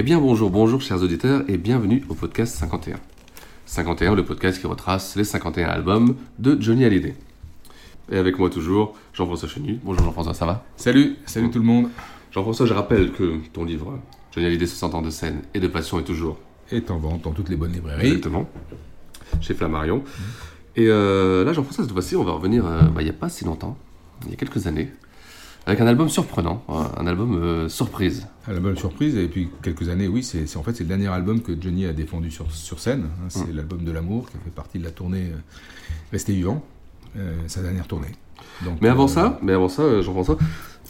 Eh bien bonjour, bonjour chers auditeurs et bienvenue au podcast 51. 51, le podcast qui retrace les 51 albums de Johnny Hallyday. Et avec moi toujours, Jean-François Chenu. Bonjour Jean-François, ça va? Salut, salut tout le monde. Jean-François, je rappelle que ton livre, Johnny Hallyday 60 ans de scène et de passion est toujours Est en vente dans toutes les bonnes librairies. Exactement. Chez Flammarion. Et euh, là, Jean-François, cette fois-ci, on va revenir euh, bah, il n'y a pas si longtemps, il y a quelques années, avec un album surprenant, un album euh, surprise. La bonne surprise, et puis quelques années, oui, c'est en fait c'est le dernier album que Johnny a défendu sur, sur scène. hein. c'est l'album de l'amour qui fait partie de la tournée euh, Restez vivant, euh, sa dernière tournée. Donc, Mais avant euh, ça, mais avant ça, Jean-François,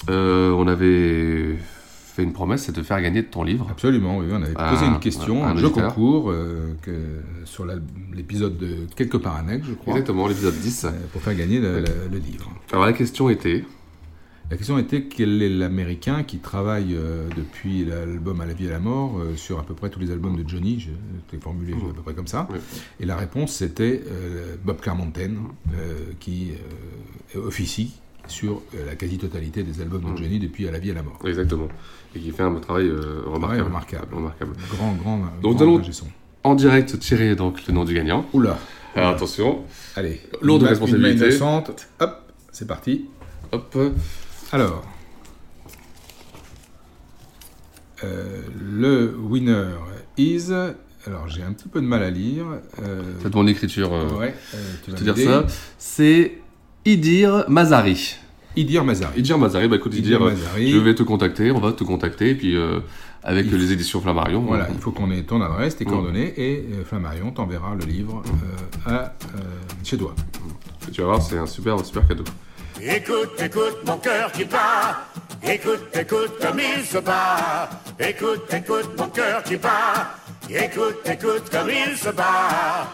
on avait fait une promesse, c'est de faire gagner ton livre. Absolument, oui, on avait Ah, posé une question, un un, jeu auditeur. concours que, sur l'épisode de Quelque part un aigle, je crois, Exactement, l'épisode 10. euh, pour faire gagner le, le- le livre. Alors la question était, La question était quel est l'américain qui travaille euh, depuis l'album À la vie et à la mort euh, sur à peu près tous les albums de Johnny, je l'ai formulé à peu près comme ça. Oui. Et la réponse c'était euh, Bob Clearmountain euh, qui officie sur la quasi-totalité des albums de Johnny depuis À la vie et à la mort. exactement, et qui fait un travail remarquable. remarquable. remarquable. Grand, grand, Donc, grand nous allons-. En direct, tirer donc le nom du gagnant. Oula, Alors attention, allez, Lourde responsabilité. Une main innocente, hop, c'est parti. hop, Alors, euh, le winner is. Alors, j'ai un petit peu de mal à lire. Euh, c'est mon écriture. euh, ouais, euh, tu vas te dire ça. C'est Idir Mazari. Idir Mazari. Idir Mazari, bah écoute Idir Idir, Mazari. je vais te contacter, on va te contacter, et puis avec Il- les éditions Flammarion. Voilà, on- il faut qu'on ait ton adresse, tes Mm. coordonnées, et Flammarion t'enverra le livre à, chez toi. tu vas voir, c'est un super, super cadeau. Écoute, écoute mon cœur qui bat. Écoute, écoute comme il se bat. Écoute, écoute mon cœur qui bat. Écoute, écoute comme il se bat.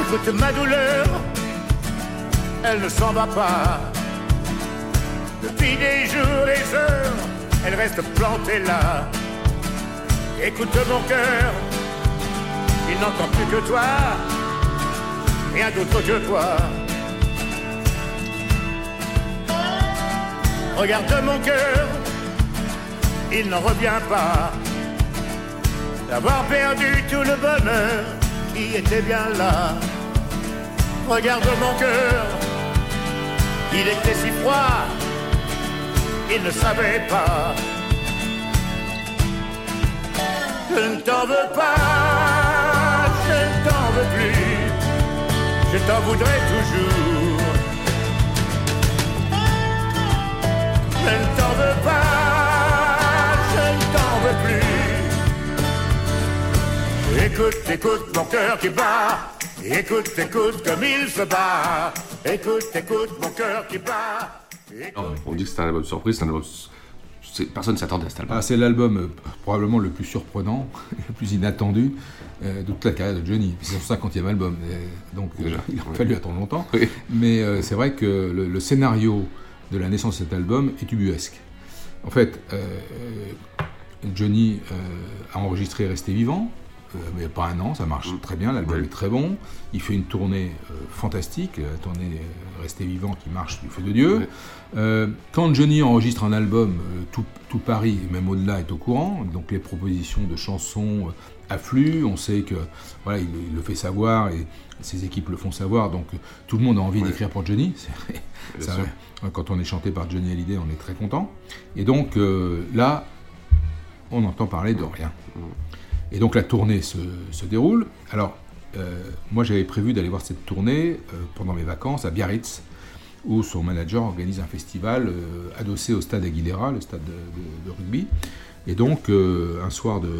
Écoute ma douleur, elle ne s'en va pas. Depuis des jours, des heures, elle reste plantée là. Écoute mon cœur, il n'entend plus que toi, rien d'autre que toi. Regarde mon cœur, il n'en revient pas d'avoir perdu tout le bonheur qui était bien là. Regarde mon cœur, il était si froid, il ne savait pas. Je ne t'en veux pas, je ne t'en veux plus, je t'en voudrais toujours. Je ne t'en veux pas, je ne t'en veux plus. Écoute, écoute mon cœur qui bat, écoute, écoute comme il se bat. Écoute, écoute mon cœur qui bat. On dit que c'était un album surprise, c'est un album. Personne ne s'attendait à cet album. Ah, c'est l'album euh, probablement le plus surprenant, le plus inattendu euh, de toute la carrière de Johnny. C'est son 50e album, donc euh, Déjà, il a fallu attendre longtemps. Oui. Mais c'est vrai que le, le scénario de la naissance de cet album est ubuesque. En fait, Johnny a enregistré Rester vivant, euh, mais pas un an, ça marche très bien, l'album est très bon. Il fait une tournée euh, fantastique, la tournée Rester vivant qui marche du feu de Dieu. Euh, quand Johnny enregistre un album, tout, tout Paris, et même au-delà, est au courant. Donc les propositions de chansons affluent. On sait que voilà, il, il le fait savoir et ses équipes le font savoir. Donc tout le monde a envie d'écrire pour Johnny. C'est- ça, quand on est chanté par Johnny Hallyday, on est très content. Et donc là, on entend parler de rien. Et donc la tournée se, se déroule. Alors, euh, moi j'avais prévu d'aller voir cette tournée euh, pendant mes vacances à Biarritz, où son manager organise un festival euh, adossé au stade Aguilera, le stade de, rugby. Et donc, un soir, de,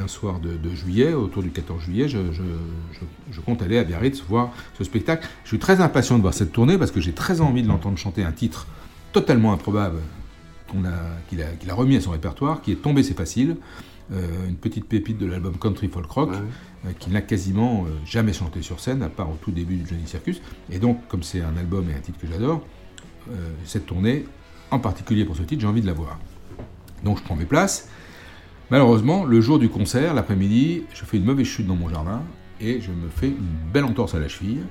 un soir de, juillet, autour du 14 juillet, je, compte aller à Biarritz voir ce spectacle. Je suis très impatient de voir cette tournée parce que j'ai très envie de l'entendre chanter un titre totalement improbable a- qu'il a, qu'il a remis à son répertoire, qui est Tombé c'est facile, euh, une petite pépite de l'album Country Folk Rock, euh, qu'il n'a quasiment euh, jamais chanté sur scène, à part au tout début du Johnny Circus. Et donc, comme c'est un album et un titre que j'adore, euh, cette tournée, en particulier pour ce titre, j'ai envie de la voir. Donc je prends mes places. Malheureusement, le jour du concert, l'après-midi, je fais une mauvaise chute dans mon jardin et je me fais une belle entorse à la cheville.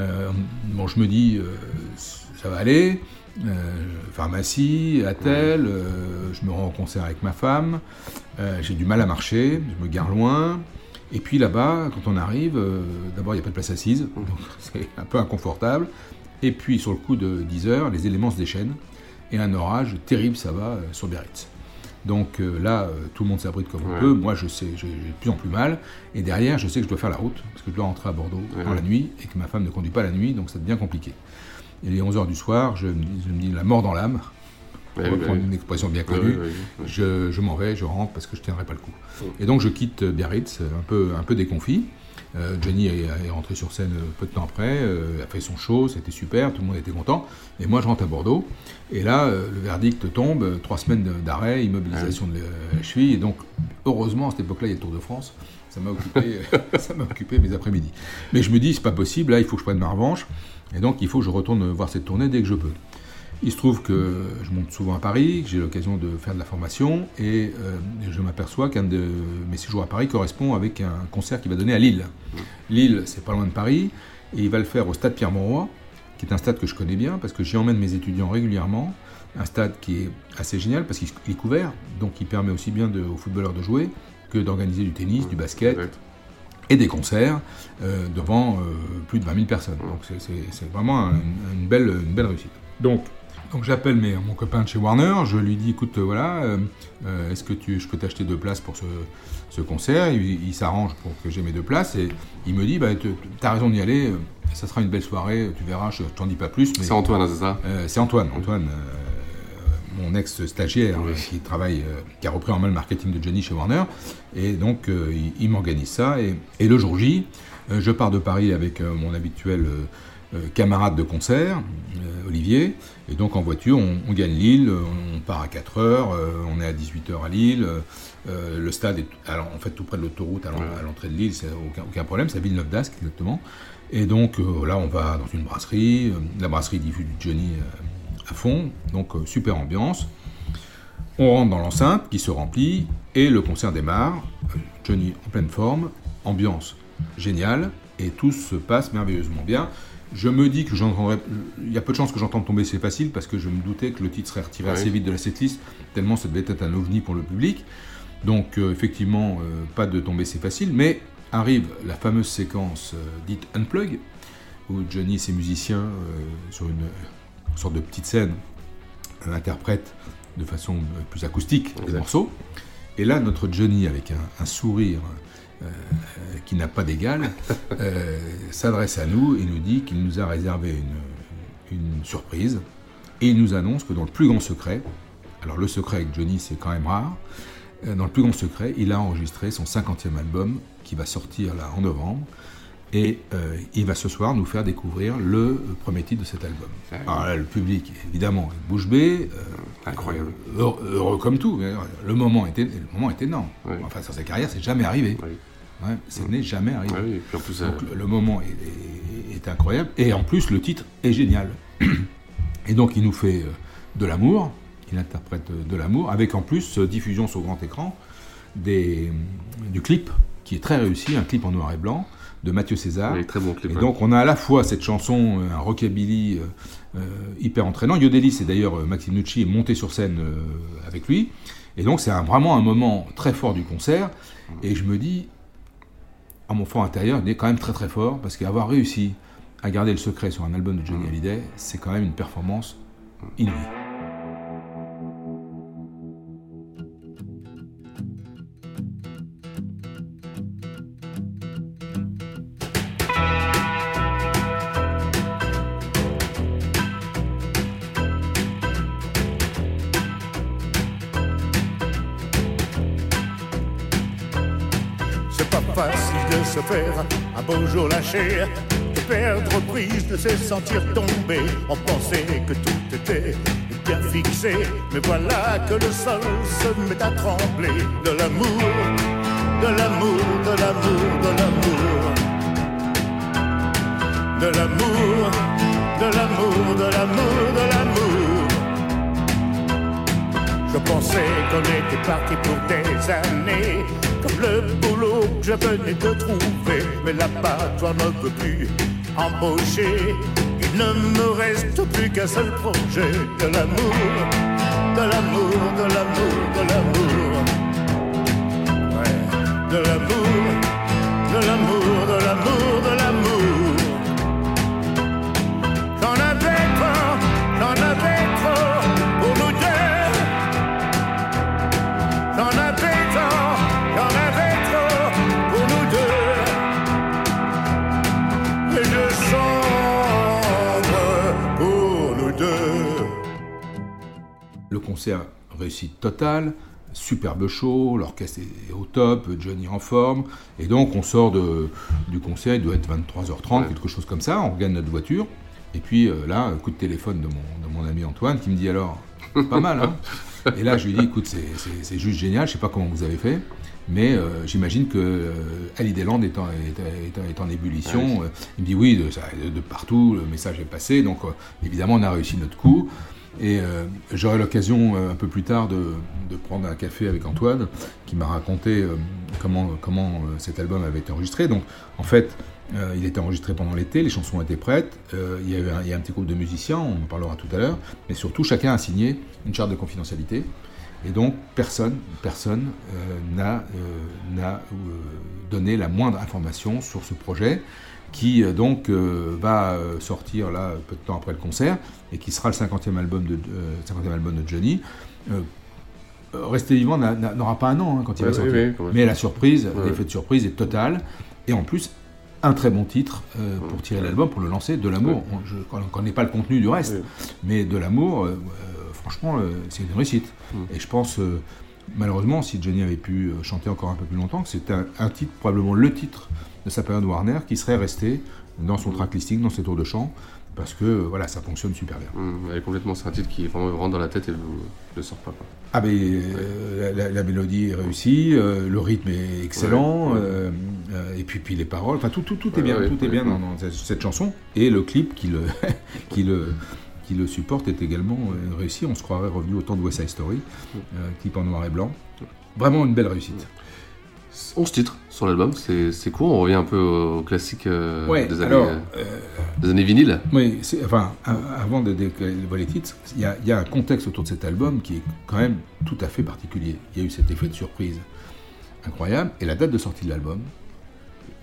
Euh, bon, je me dis, euh, ça va aller. Euh, pharmacie, attel, je me rends au concert avec ma femme. J'ai du mal à marcher, je me gare loin. Et puis là-bas, quand on arrive, d'abord il n'y a pas de place assise, donc c'est un peu inconfortable. Et puis sur le coup de 10 heures, les éléments se déchaînent et un orage terrible ça va sur Biarritz. Donc euh, là, euh, tout le monde s'abrite comme on Ouais. peut. Moi, je sais, j'ai de plus en plus mal. Et derrière, je sais que je dois faire la route parce que je dois rentrer à Bordeaux Ouais. dans la nuit et que ma femme ne conduit pas la nuit, donc ça devient compliqué. Et les 11 heures du soir, je me dis, je me dis la mort dans l'âme. Pour Ouais, reprendre une expression bien connue. Je, je m'en vais, je rentre parce que je tiendrai pas le coup. Et donc je quitte Biarritz euh, un peu, un peu déconfit. Euh, Johnny est, est rentré sur scène euh, peu de temps après, euh, a fait son show, c'était super, tout le monde était content. Et moi je rentre à Bordeaux. Et là, euh, le verdict tombe, trois semaines d'arrêt, immobilisation de la- cheville. Et donc, heureusement, à cette époque-là, il y a le Tour de France. Ça m'a occupé, ça m'a occupé mes après-midi. Mais je me dis, c'est pas possible, là, il faut que je prenne ma revanche. Et donc, il faut que je retourne voir cette tournée dès que je peux. Il se trouve que je monte souvent à Paris, que j'ai l'occasion de faire de la formation, et euh, je m'aperçois qu'un de mes séjours à Paris correspond avec un concert qu'il va donner à Lille. Lille, c'est pas loin de Paris, et il va le faire au stade Pierre-Mauroy, qui est un stade que je connais bien, parce que j'y emmène mes étudiants régulièrement. Un stade qui est assez génial, parce qu'il est couvert, donc il permet aussi bien de- aux footballeurs de jouer que d'organiser du tennis, du basket, et des concerts euh, devant euh, plus de 20 000 personnes. Donc c'est- vraiment un- une, belle, une belle réussite. Donc, donc j'appelle mon copain de chez Warner, je lui dis écoute, euh, voilà, euh, euh, est-ce que tu, je peux t'acheter deux places pour ce, ce concert? Il, il s'arrange pour que j'ai mes deux places et il me dit bah, tu as raison d'y aller, ça sera une belle soirée, tu verras, je t'en dis pas plus. C'est Antoine, c'est ça? Euh, C'est Antoine, Antoine. euh, mon ex-stagiaire euh, qui travaille, qui a repris en main le marketing de Johnny chez Warner. Et donc, il, il m'organise ça. Et, et le jour J, je pars de Paris avec mon habituel camarade de concert, euh, Olivier. Et donc, en voiture, on, on gagne Lille, on part à 4 heures, euh, on est à 18 heures à Lille. euh, le stade est alors, en fait tout près de l'autoroute à l'en- à l'entrée de Lille, c'est aucun, aucun problème, c'est à Villeneuve d'Ascq exactement. Et donc euh, là, on va dans une brasserie, euh, la brasserie diffuse du Johnny euh, à fond, donc euh, super ambiance. On rentre dans l'enceinte qui se remplit et le concert démarre. Euh, Johnny en pleine forme, ambiance géniale et tout se passe merveilleusement bien. Je me dis que j'entendrai. Il y a peu de chances que j'entende tomber C'est facile parce que je me doutais que le titre serait retiré assez vite de la setlist, tellement ça devait être un ovni pour le public. Donc, euh, effectivement, euh, pas de tomber C'est facile, mais arrive la fameuse séquence euh, dite Unplug, où Johnny et ses musiciens, sur une sorte de petite scène, interprètent de façon plus acoustique les morceaux. Et là, notre Johnny, avec un, un sourire qui n'a pas d'égal, euh, s'adresse à nous et nous dit qu'il nous a réservé une, une surprise. Et il nous annonce que dans le plus grand secret, alors le secret avec Johnny, c'est quand même rare, euh, dans le plus grand secret, il a enregistré son 50e album qui va sortir là en novembre. Et euh, il va ce soir nous faire découvrir le euh, premier titre de cet album. Alors là, le public, évidemment, est bouche bée. euh, Incroyable. Heureux, heureux comme tout. Le moment était, le moment est énorme. Enfin, sur sa carrière, c'est jamais arrivé. Ouais, ça n'est jamais arrivé. Ouais, oui, et puis en plus, Donc, euh, le, moment est, est- est incroyable. Et en plus, le titre est génial. Et donc, il nous fait euh, de l'amour. Il interprète euh, de l'amour, avec en plus diffusion sur grand écran des, du clip qui est très réussi, un clip en noir et blanc de Mathieu César. Oui, très bon clip. Et donc on a à la fois cette chanson, un rockabilly euh, hyper entraînant. Yodelis, c'est d'ailleurs Maxime Nucci est monté sur scène euh, avec lui. Et donc c'est vraiment un moment très fort du concert. Et je me dis, à mon fort intérieur, il est quand même très très fort parce qu'avoir réussi à garder le secret sur un album de Johnny Hallyday, c'est quand même une performance inouïe. Lâcher, perdre prise, de se sentir tomber. On pensait que tout était bien fixé, mais voilà que le sol se met à trembler. De l'amour, de l'amour, de l'amour, de l'amour. De l'amour, de l'amour, de l'amour, de l'amour. Je pensais qu'on était parti pour des années, le boulot que je venais de trouver. Mais là-bas, toi ne veux plus embaucher. Il ne me reste plus qu'un seul projet de l'amour, de l'amour, de l'amour, de l'amour. Ouais, de l'amour, concert réussite totale, superbe show, l'orchestre est au top, Johnny en forme, et donc on sort de, du concert, il doit être 23h30, quelque chose comme ça, on regagne notre voiture, et puis euh, là, un coup de téléphone de mon, de mon ami Antoine qui me dit alors, pas mal, hein Et là, je lui dis, écoute, c'est- juste génial, je sais pas comment vous avez fait, mais euh, j'imagine que euh, Hallyday Land est en, est, est- est en ébullition. Euh, Il me dit oui, de, ça- de- de partout, le message est passé, donc euh, évidemment, on a réussi notre coup. Et euh, j'aurai l'occasion euh, un peu plus tard de, prendre un café avec Antoine, qui m'a raconté euh, comment, comment cet album avait été enregistré. Donc, en fait, il était enregistré pendant l'été, les chansons étaient prêtes, il, y a eu un, a un petit groupe de musiciens, on en parlera tout à l'heure, mais surtout, chacun a signé une charte de confidentialité. Et donc, personne, personne n'a donné la moindre information sur ce projet qui euh, donc euh, va euh, sortir là peu de temps après le concert et qui sera le 50e album de, euh, 50e album de Johnny. Euh, Rester vivant n'a- n'a- n'aura pas un an hein, quand il Ouais, va sortir. oui. Mais la surprise, Ouais. l'effet de surprise est total. Et en plus, un très bon titre euh, pour tirer l'album, pour le lancer, de l'amour. On- ne connais pas le contenu du reste, mais de l'amour, euh, franchement, euh, c'est une réussite. Et je pense, malheureusement, si Johnny avait pu chanter encore un peu plus longtemps, que c'est un, un titre, probablement le titre de sa période Warner, qui serait resté dans son track listing, dans ses tours de chant, parce que euh, voilà, ça fonctionne super bien. Hum, elle est complètement, c'est un titre qui vraiment rentre dans la tête et ne sort pas. quoi. Ah ben euh, la, la mélodie est réussie, euh, le rythme est excellent, Ouais, ouais. euh, et puis, puis les paroles, enfin tout, tout, tout est bien, tout est bien dans, dans cette, chanson. Et le clip qui le, qui le, qui le supporte est également réussi. On se croirait revenu au temps de West Side Story, clip en noir et blanc. Vraiment une belle réussite. 11 titres sur l'album, c'est court, on revient un peu au classique euh, Ouais, des, années, alors, euh, des années vinyles. Oui, enfin, avant de dévoiler les titres, il y, a, il y a un contexte autour de cet album qui est quand même tout à fait particulier. Il y a eu cet effet de surprise incroyable, et la date de sortie de l'album,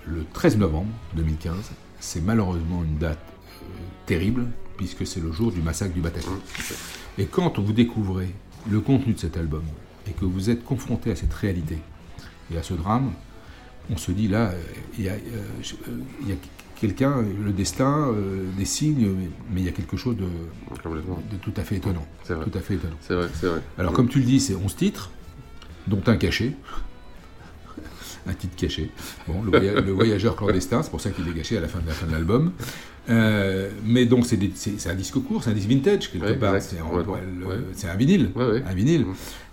le 13 novembre 2015, c'est malheureusement une date euh, terrible, puisque c'est le jour du massacre du Bataclan. Et quand vous découvrez le contenu de cet album, et que vous êtes confronté à cette réalité, et à ce drame, on se dit là, il y a, euh, je- il y a quelqu'un, le destin, euh, des signes, mais- il y a quelque chose de, de tout à fait étonnant. C'est vrai. Tout à fait étonnant. C'est vrai, c'est vrai. Alors, comme tu le dis, c'est 11 titres, dont un caché. un titre caché. Bon, le, voya- le voyageur clandestin, c'est pour ça qu'il est caché à la fin de la fin de l'album. Euh, mais donc, c'est des- c'est c'est un disque court, c'est un disque vintage, quelque Ouais, part. C'est en- Ouais, le- ouais. c'est un vinyle. Un vinyle.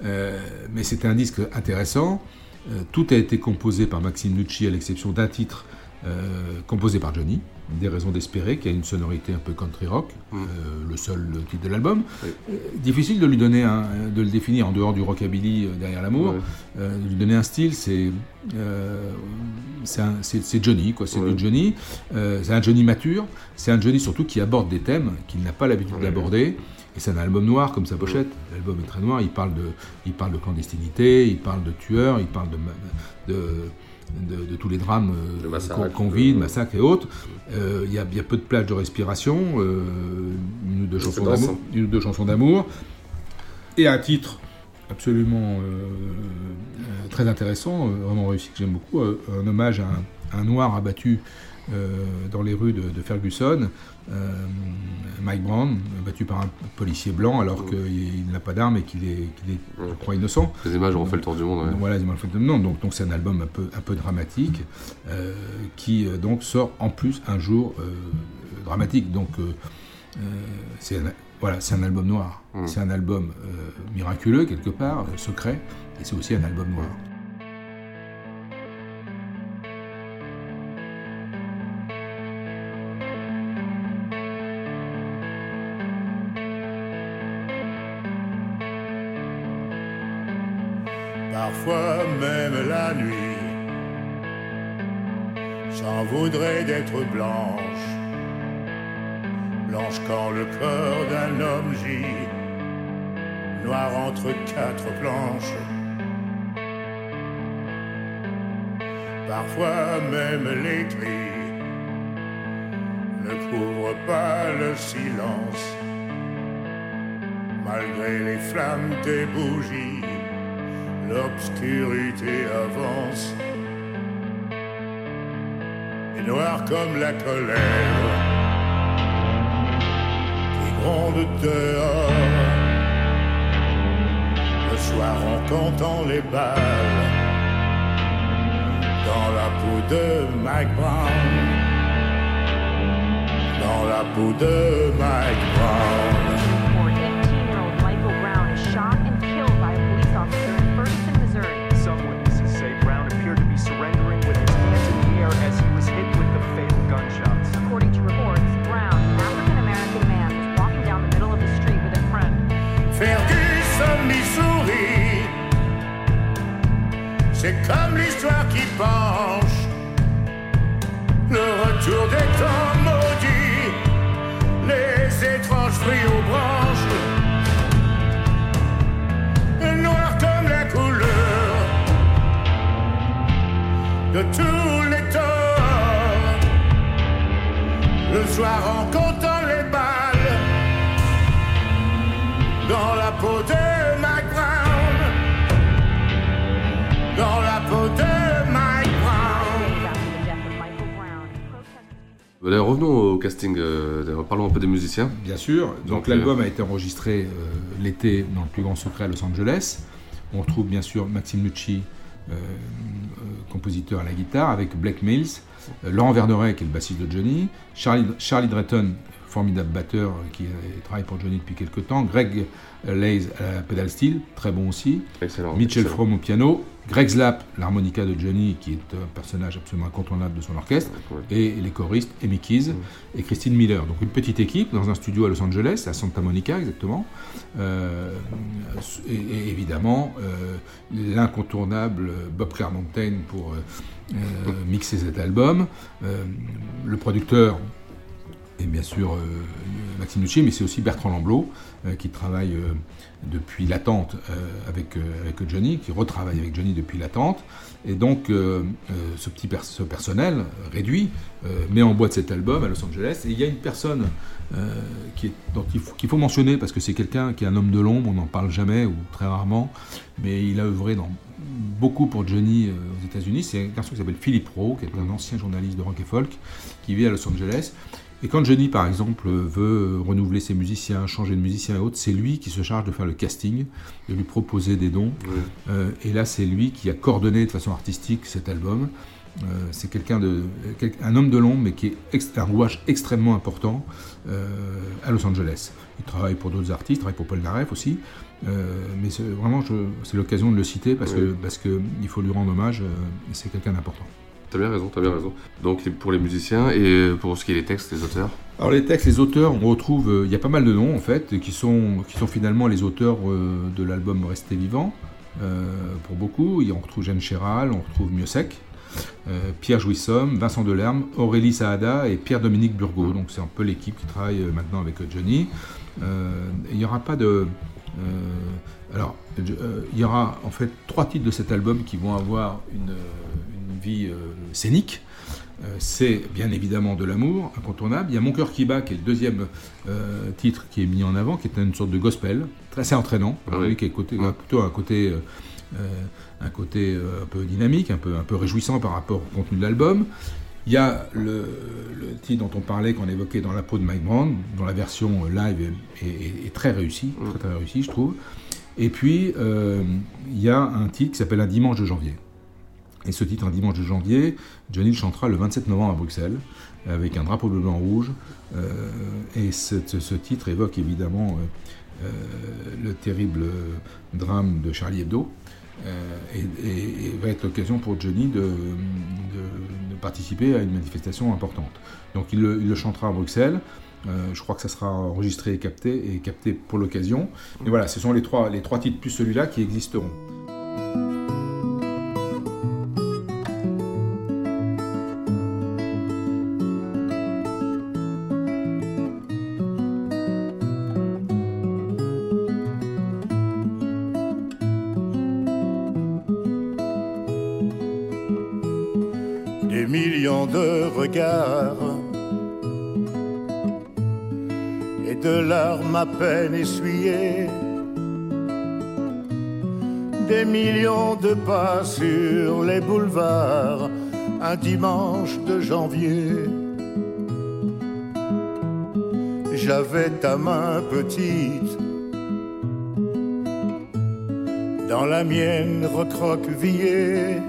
Euh, mais c'est un disque intéressant. Euh, tout a été composé par Maxime Nucci, à l'exception d'un titre composé par Johnny, Des raisons d'espérer, qui a une sonorité un peu country rock, le seul titre de l'album. difficile de lui donner un, de le définir en dehors du rockabilly derrière l'amour, de lui donner un style, c'est c'est Johnny, quoi. C'est du Johnny. c'est un Johnny mature. C'est un Johnny surtout qui aborde des thèmes qu'il n'a pas l'habitude d'aborder. Et c'est un album noir comme sa pochette. L'album est très noir. Il parle de, il parle de clandestinité, il parle de tueurs, il parle de, de, de, tous les drames euh, qu'on vit, de massacres et autres. Euh, il y, a, y, a peu de plages de respiration, euh, une, ou deux chansons d'amour, une ou deux chansons d'amour, et un titre absolument très intéressant, vraiment réussi que j'aime beaucoup, un hommage à un, un noir abattu dans les rues de, Ferguson, euh, Mike Brown, battu par un policier blanc alors qu'il n'a pas d'arme et qu'il est, je crois, innocent. Les images ont fait le tour du monde. Voilà, les images ont fait le tour du monde. Donc, donc c'est un album un peu, un peu dramatique euh, qui euh, donc sort en plus un jour dramatique. Donc c'est voilà, c'est un album noir. Mm. C'est un album miraculeux quelque part, secret, et c'est aussi un album noir. Parfois même la nuit. J'en voudrais d'être blanche, blanche quand le corps d'un homme gît, noir entre quatre planches. Parfois même les cris ne couvrent pas le silence, malgré les flammes des bougies l'obscurité avance. Et noir comme la colère qui gronde dehors. Le soir en comptant les balles dans la peau de Mike Brown. Dans la peau de Mike Brown. C'est comme l'histoire qui penche, le retour des temps maudits, les étranges fruits aux branches, noir comme la couleur de tous les torts. Le soir en comptant les balles dans la peau de revenons au casting, euh, parlons un peu des musiciens. Bien sûr, donc, l'album a été enregistré euh, l'été dans le plus grand secret à Los Angeles. On retrouve bien sûr Maxime Lucci, euh, compositeur à la guitare, avec Blake Mills, Laurent Verneret qui est le bassiste de Johnny, Charlie, Charlie Drayton, formidable batteur qui travaille pour Johnny depuis quelques temps, Greg Lays à la pedal steel, très bon aussi, Mitchell Fromm au piano, Greg Slapp, l'harmonica de Johnny, qui est un personnage absolument incontournable de son orchestre, et les choristes Amy Keys et Christine Miller. Donc une petite équipe dans un studio à Los Angeles, à Santa Monica exactement. Euh, et, évidemment, euh, l'incontournable Bob Clearmountain pour euh, mixer cet album. le producteur est bien sûr Maxime Duché, mais c'est aussi Bertrand Lamblot, qui travaille depuis l'attente euh, avec, euh, avec Johnny, qui retravaille avec Johnny depuis l'attente. Et donc, euh, ce petit ce personnel réduit met en boîte cet album à Los Angeles. Et il y a une personne qui est, dont il faut, qu'il faut mentionner, parce que c'est quelqu'un qui est un homme de l'ombre, on n'en parle jamais ou très rarement, mais il a œuvré dans, beaucoup pour Johnny aux États-Unis. C'est un garçon qui s'appelle Philippe Rowe, qui est un ancien journaliste de rock et folk, qui vit à Los Angeles et quand Johnny, par exemple, veut renouveler ses musiciens, changer de musicien et autres, c'est lui qui se charge de faire le casting, de lui proposer des dons. Euh, et là, c'est lui qui a coordonné de façon artistique cet album. Euh, c'est quelqu'un de, un homme de l'ombre, mais qui est un rouage extrêmement important euh, à Los Angeles. Il travaille pour d'autres artistes, il travaille pour Paul Naref aussi. mais vraiment, c'est l'occasion de le citer parce que parce que il faut lui rendre hommage. c'est quelqu'un d'important. T'as bien raison, t'as bien raison. Donc pour les musiciens et pour ce qui est des textes, les auteurs Alors les textes, les auteurs, on retrouve, euh, il y a pas mal de noms en fait, qui sont, qui sont finalement les auteurs euh, de l'album Rester vivant, euh, pour beaucoup. Et on retrouve Jeanne Chéral, on retrouve Miossec, Pierre Jouissomme, Vincent Delerme, Aurélie Saada et Pierre-Dominique Burgot. Donc c'est un peu l'équipe qui travaille maintenant avec Johnny. Il n'y aura pas de... alors, il y aura en fait trois titres de cet album qui vont avoir une vie euh, scénique. Euh, c'est bien évidemment de l'amour, incontournable. Il y a Mon cœur qui bat, qui est le deuxième euh, titre qui est mis en avant, qui est une sorte de gospel, très assez entraînant, Ah oui. qui est côté, plutôt un côté, un côté un peu dynamique, un peu, un peu réjouissant par rapport au contenu de l'album. Il y a le, le titre dont on parlait, qu'on évoquait dans la peau de Mike Brown, dont la version live est, est- est très réussie, très, très réussie, je trouve. Et puis, euh, il y a un titre qui s'appelle Un dimanche de janvier. Et ce titre, Un dimanche de janvier, Johnny le chantera le 27 novembre à Bruxelles, avec un drapeau bleu, blanc, rouge. Euh, et ce, titre évoque évidemment euh, euh, le terrible drame de Charlie Hebdo. Et, va être l'occasion pour Johnny de, participer à une manifestation importante. Donc il le, chantera à Bruxelles. Je crois que ça sera enregistré et capté, et capté pour l'occasion. Et voilà, ce sont les trois, les trois titres plus celui-là qui existeront. Dimanche de janvier. J'avais ta main petite dans la mienne recroquevillée.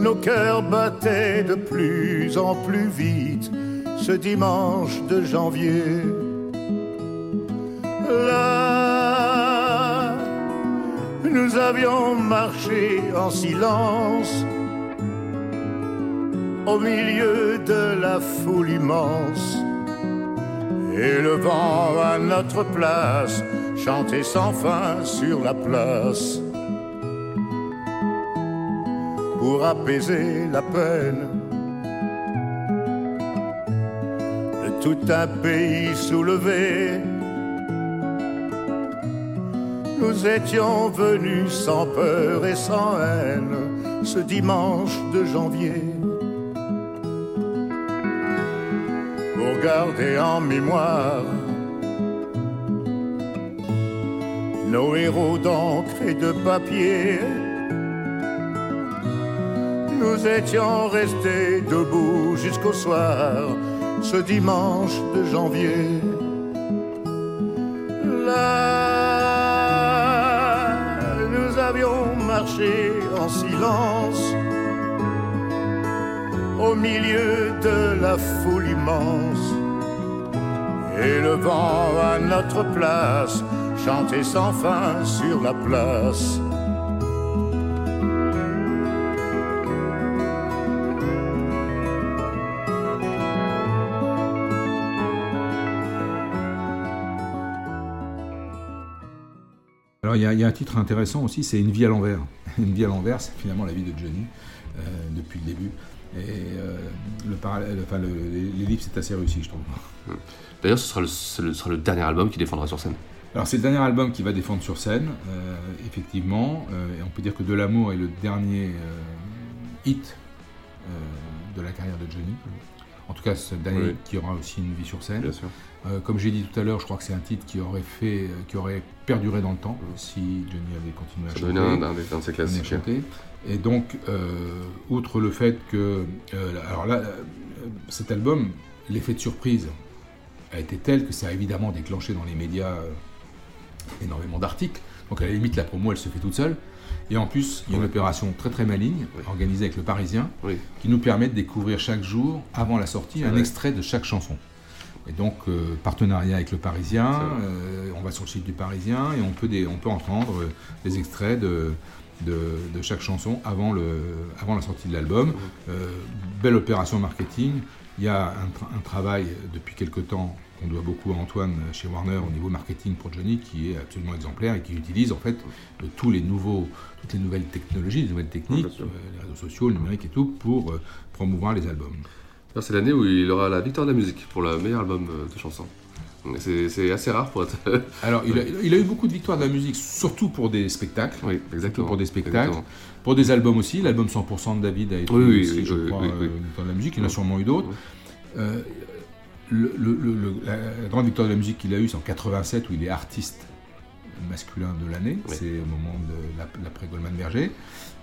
Nos cœurs battaient de plus en plus vite ce dimanche de janvier. Avions marché en silence au milieu de la foule immense. Et le vent à notre place chantait sans fin sur la place pour apaiser la peine de tout un pays soulevé. Nous étions venus sans peur et sans haine ce dimanche de janvier pour garder en mémoire nos héros d'encre et de papier nous étions restés debout jusqu'au soir, ce dimanche de janvier. En silence au milieu de la foule immense. Et le vent à notre place chantait sans fin sur la place. Il y, a- il y a un titre intéressant aussi, c'est Une vie à l'envers. Une vie à l'envers, c'est finalement la vie de Johnny euh, depuis le début. Et euh, le parallèle, enfin, le- les, les livres, c'est assez réussi, je trouve. D'ailleurs, ce sera le, ce le- ce sera le dernier album qu'il défendra sur scène. Alors c'est le dernier album qu'il va défendre sur scène, euh, effectivement, euh, et on peut dire que De l'amour est le dernier hit de la carrière de Johnny. En tout cas, Oui. hit qui aura aussi une vie sur scène. Bien sûr. Euh, comme j'ai dit tout à l'heure, je crois que c'est un titre qui aurait fait, qui aurait perduré dans le temps si Johnny avait continué à Ça chanter. devenait un- un des- un de ses classiques. Et donc, euh, outre le fait que, euh, alors là, cet album, l'effet de surprise a été tel que ça a évidemment déclenché dans les médias énormément d'articles. Donc à la limite, la promo, elle se fait toute seule. Et en plus, il y a une opération très très maligne, organisée avec le Parisien, qui nous permet de découvrir chaque jour, avant la sortie, un vrai. extrait de chaque chanson. Et donc, euh, partenariat avec le Parisien, euh, on va sur le site du Parisien et on peut, des- on peut entendre euh, des extraits de, de, de chaque chanson avant, le, avant la sortie de l'album. Belle opération marketing. Il y a un, tra- un travail depuis quelque temps qu'on doit beaucoup à Antoine chez Warner au niveau marketing pour Johnny qui est absolument exemplaire et qui utilise en fait euh, tous les nouveaux, toutes les nouvelles technologies, les nouvelles techniques, euh, les réseaux sociaux, le numérique et tout pour euh, promouvoir les albums. C'est l'année où il aura la victoire de la musique pour le meilleur album de chansons. C'est assez rare pour être. Alors, il a, il a eu beaucoup de victoires de la musique, surtout pour des spectacles. oui, exactement. pour des spectacles. Exactement. Pour des albums aussi. L'album 100% de David a été Oui, oui, aussi, je crois, euh, victoire de la musique. Il y en a sûrement eu d'autres. Euh, le- le- le- le- la, la grande victoire de la musique qu'il a eue, c'est en 87, où il est artiste masculin de l'année. Oui. C'est au moment de la- l'après-Goldman Berger.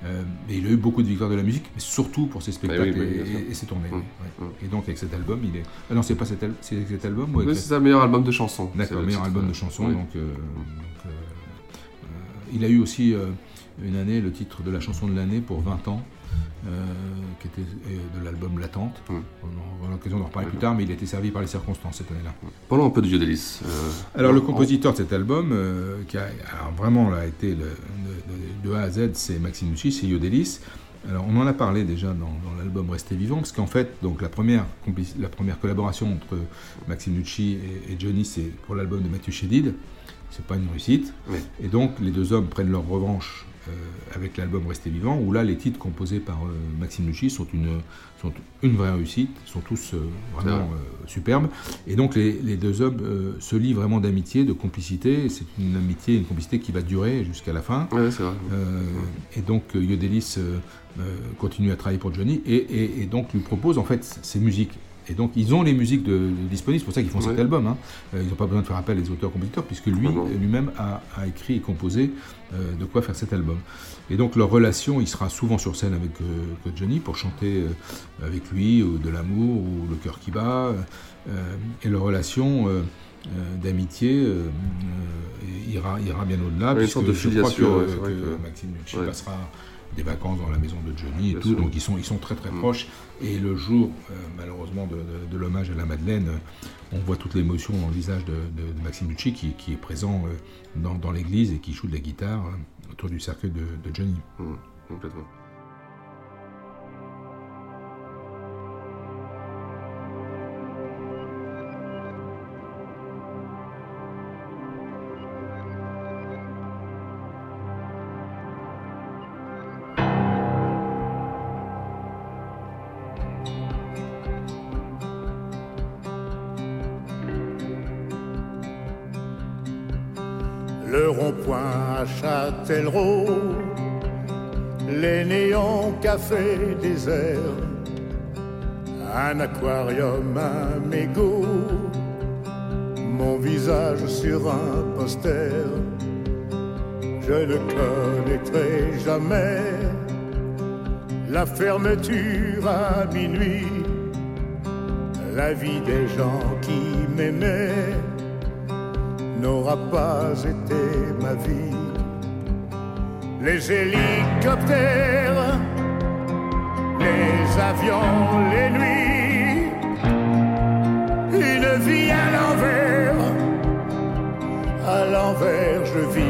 Euh, et il a eu beaucoup de victoires de la musique, mais surtout pour ses spectacles oui, oui, et- ses tournées. Mm, oui, ouais. mm. Et donc, avec cet album, il est. Ah non, c'est pas cet, al- avec cet album ou avec c'est ça, meilleur album de chansons. D'accord, meilleur album de euh, chansons. oui. Donc, euh, donc, euh, il a eu aussi une année le titre de la chanson de l'année pour 20 ans, qui était euh, de l'album Latente. Mm. On aura l'occasion d'en reparler plus tard, mais il a été servi par les circonstances cette année-là. Parlons un peu de Dieu délice. Euh, Alors le compositeur de cet album, euh, qui a alors, vraiment là, été le- de, de- de A à Z, c'est Maxime Nucci, c'est Yodelis. Alors on en a parlé déjà dans, dans l'album Rester vivant, parce qu'en fait, donc la première, la première collaboration entre Maxime Nucci et, et Johnny, c'est pour l'album de Mathieu Chédid. C'est pas une réussite. Oui. Et donc les deux hommes prennent leur revanche euh, avec l'album Rester vivant, où là les titres composés par euh, Maxime Nucci sont une, sont une vraie réussite, sont tous euh, vraiment euh, superbes. Et donc les, les deux hommes se lient vraiment d'amitié, de complicité. C'est une amitié, une complicité qui va durer jusqu'à la fin. Vrai. Et donc Yodelis continue à travailler pour Johnny et, et- et donc lui propose en fait ses musiques. Et donc ils ont les musiques de, de disponibles, c'est pour ça qu'ils font cet album. hein. Euh, ils n'ont pas besoin de faire appel aux auteurs-compositeurs puisque lui Ah lui-même a, a écrit et composé euh, de quoi faire cet album. Et donc leur relation, il sera souvent sur scène avec euh, Johnny pour chanter euh, avec lui ou de l'amour ou le cœur qui bat. et leur relation euh, d'amitié euh, euh, ira, ira bien au-delà. Puisque de je crois que, ouais, que- Maxime Nucci Ouais. passera des vacances dans la maison de Johnny et Bien tout, sûr. donc ils sont, ils sont très très Mm. proches. Et le jour, euh, malheureusement, de, de- de l'hommage à la Madeleine, on voit toute l'émotion dans le visage de, Maxime Nucci qui, qui est présent euh, dans, dans l'église et qui joue de la guitare euh, autour du cercueil de, de Johnny. Mm, complètement. Un aquarium, un mégot, mon visage sur un poster, je ne connaîtrai jamais la fermeture à minuit, la vie des gens qui m'aimaient n'aura pas été ma vie. Les hélicoptères, les avions, les nuits, vie à l'envers, à l'envers je vis.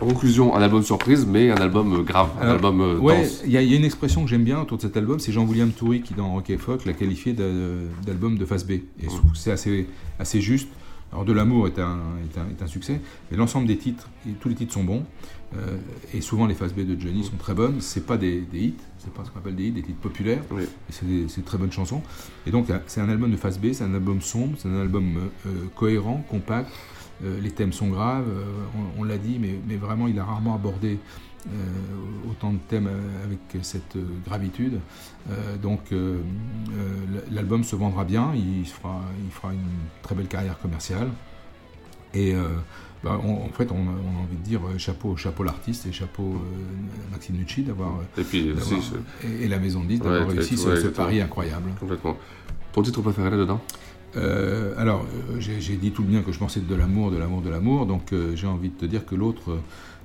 En conclusion, un album surprise, mais un album euh, grave, un Alors, album euh, Ouais, il y, a il y a une expression que j'aime bien autour de cet album, c'est Jean-William Toury qui, dans Rock et Folk, l'a qualifié d'a- d'album de face B. Et c'est assez, assez juste. Alors, De l'amour est un, est, un, est un succès, mais l'ensemble des titres, et tous les titres sont bons. euh, et souvent, les faces B de Johnny sont très bonnes. C'est pas des, des hits, c'est pas ce qu'on appelle des hits, des titres populaires. Oui. C'est des, très bonnes chansons. Et donc, c'est un album de face B, c'est un album sombre, c'est un album euh, euh, cohérent, compact. Euh, les thèmes sont graves, euh, on, on l'a dit, mais, mais vraiment, il a rarement abordé autant de thèmes euh, avec cette euh, gravitude. Euh, donc, euh, euh, l'album se vendra bien, il fera, il fera une très belle carrière commerciale. Et euh, bah, on- en fait, on, a- on a envie de dire euh, chapeau, chapeau l'artiste et chapeau euh, Maxime Nucci d'avoir. Et puis, d'avoir- si, c'est- et, et la maison de d'avoir ouais, réussi ce, ouais, ce exactement. pari incroyable. complètement. Ton titre préféré là-dedans Euh, alors, euh, j'ai dit tout le bien que je pensais de l'amour, de l'amour, de l'amour, donc euh, j'ai envie de te dire que l'autre euh,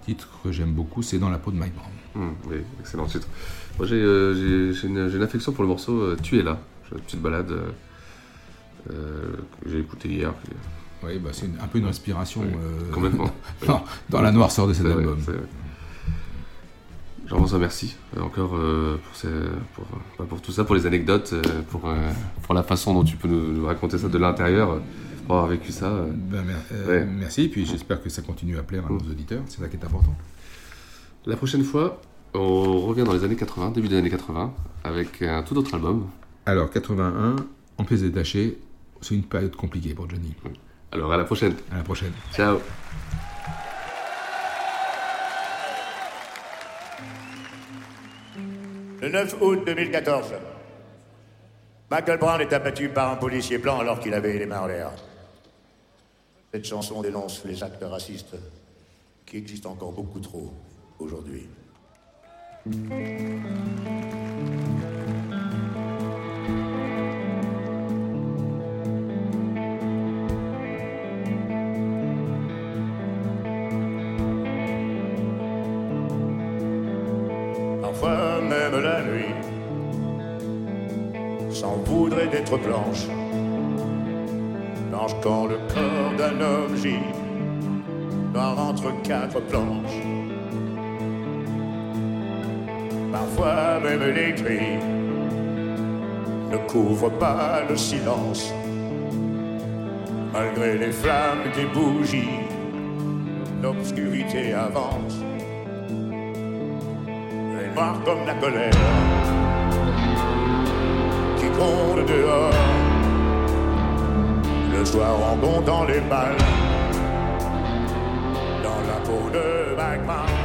titre que j'aime beaucoup, c'est Dans la peau de Mike Brown. Hum, Oui, excellent titre. Moi, j'ai euh, une, affection pour le morceau euh, Tu es là. Une petite balade euh, euh, que j'ai écouté hier. puis, Oui, bah, c'est un peu une inspiration complètement. dans, dans la noirceur de cet album. Jean-François, merci encore pour, ces- pour, bah, pour tout ça, pour les anecdotes, pour, pour la façon dont tu peux nous, nous raconter ça de l'intérieur, pour avoir vécu ça. euh. Ben, mer- euh, Ouais. Merci, puis j'espère que ça continue à plaire à nos auditeurs, c'est ça qui est important. La prochaine fois, on revient dans les années 80, début des années 80, avec un tout autre album. Alors, 81, en pièces détachées, c'est une période compliquée pour Johnny. Alors à la prochaine. À la prochaine. Ciao. Le 9 août 2014, Michael Brown est abattu par un policier blanc alors qu'il avait les mains en l'air. Cette chanson dénonce les actes racistes qui existent encore beaucoup trop aujourd'hui. Parfois même la nuit, s'en voudrait d'être blanche. Quand le corps d'un homme gît, noir entre quatre planches. Parfois même les cris ne couvrent pas le silence. Malgré les flammes des bougies, l'obscurité avance. Elle est noire comme la colère qui gronde dehors. Le soir en comptant les balles dans la peau de Bagman.